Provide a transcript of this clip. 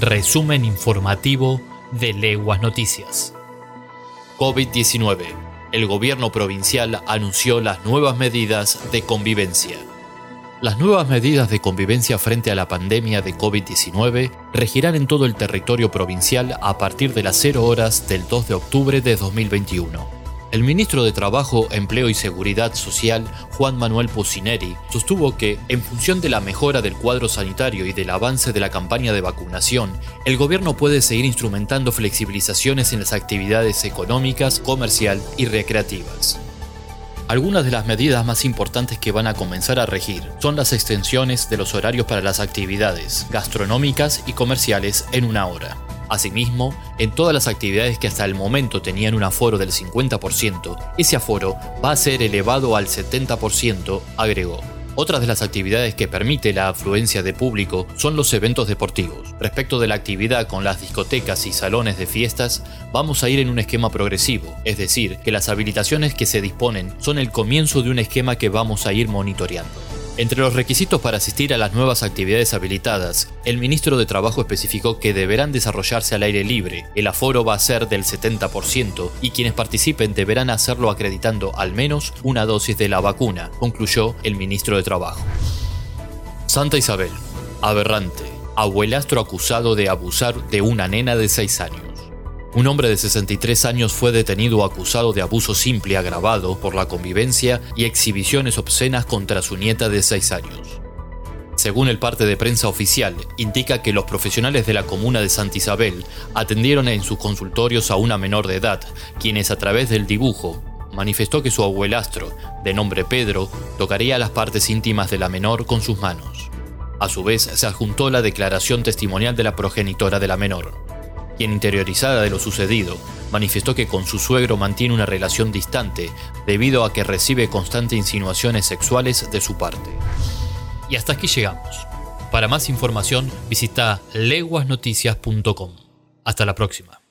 Resumen informativo de Leguas Noticias. COVID-19. El gobierno provincial anunció las nuevas medidas de convivencia. Las nuevas medidas de convivencia frente a la pandemia de COVID-19 regirán en todo el territorio provincial a partir de las 0 horas del 2 de octubre de 2021. El ministro de Trabajo, Empleo y Seguridad Social, Juan Manuel Pucineri, sostuvo que, en función de la mejora del cuadro sanitario y del avance de la campaña de vacunación, el gobierno puede seguir instrumentando flexibilizaciones en las actividades económicas, comercial y recreativas. Algunas de las medidas más importantes que van a comenzar a regir son las extensiones de los horarios para las actividades gastronómicas y comerciales en una hora. Asimismo, en todas las actividades que hasta el momento tenían un aforo del 50%, ese aforo va a ser elevado al 70%, agregó. Otras de las actividades que permite la afluencia de público son los eventos deportivos. Respecto de la actividad con las discotecas y salones de fiestas, vamos a ir en un esquema progresivo, es decir, que las habilitaciones que se disponen son el comienzo de un esquema que vamos a ir monitoreando. Entre los requisitos para asistir a las nuevas actividades habilitadas, el ministro de Trabajo especificó que deberán desarrollarse al aire libre, el aforo va a ser del 70% y quienes participen deberán hacerlo acreditando al menos una dosis de la vacuna, concluyó el ministro de Trabajo. Santa Isabel, aberrante, abuelastro acusado de abusar de una nena de 6 años. Un hombre de 63 años fue detenido acusado de abuso simple agravado por la convivencia y exhibiciones obscenas contra su nieta de 6 años. Según el parte de prensa oficial, indica que los profesionales de la comuna de Santa Isabel atendieron en sus consultorios a una menor de edad, quienes a través del dibujo manifestó que su abuelastro, de nombre Pedro, tocaría las partes íntimas de la menor con sus manos. A su vez, se adjuntó la declaración testimonial de la progenitora de la menor quien interiorizada de lo sucedido, manifestó que con su suegro mantiene una relación distante debido a que recibe constantes insinuaciones sexuales de su parte. Y hasta aquí llegamos. Para más información visita leguasnoticias.com. Hasta la próxima.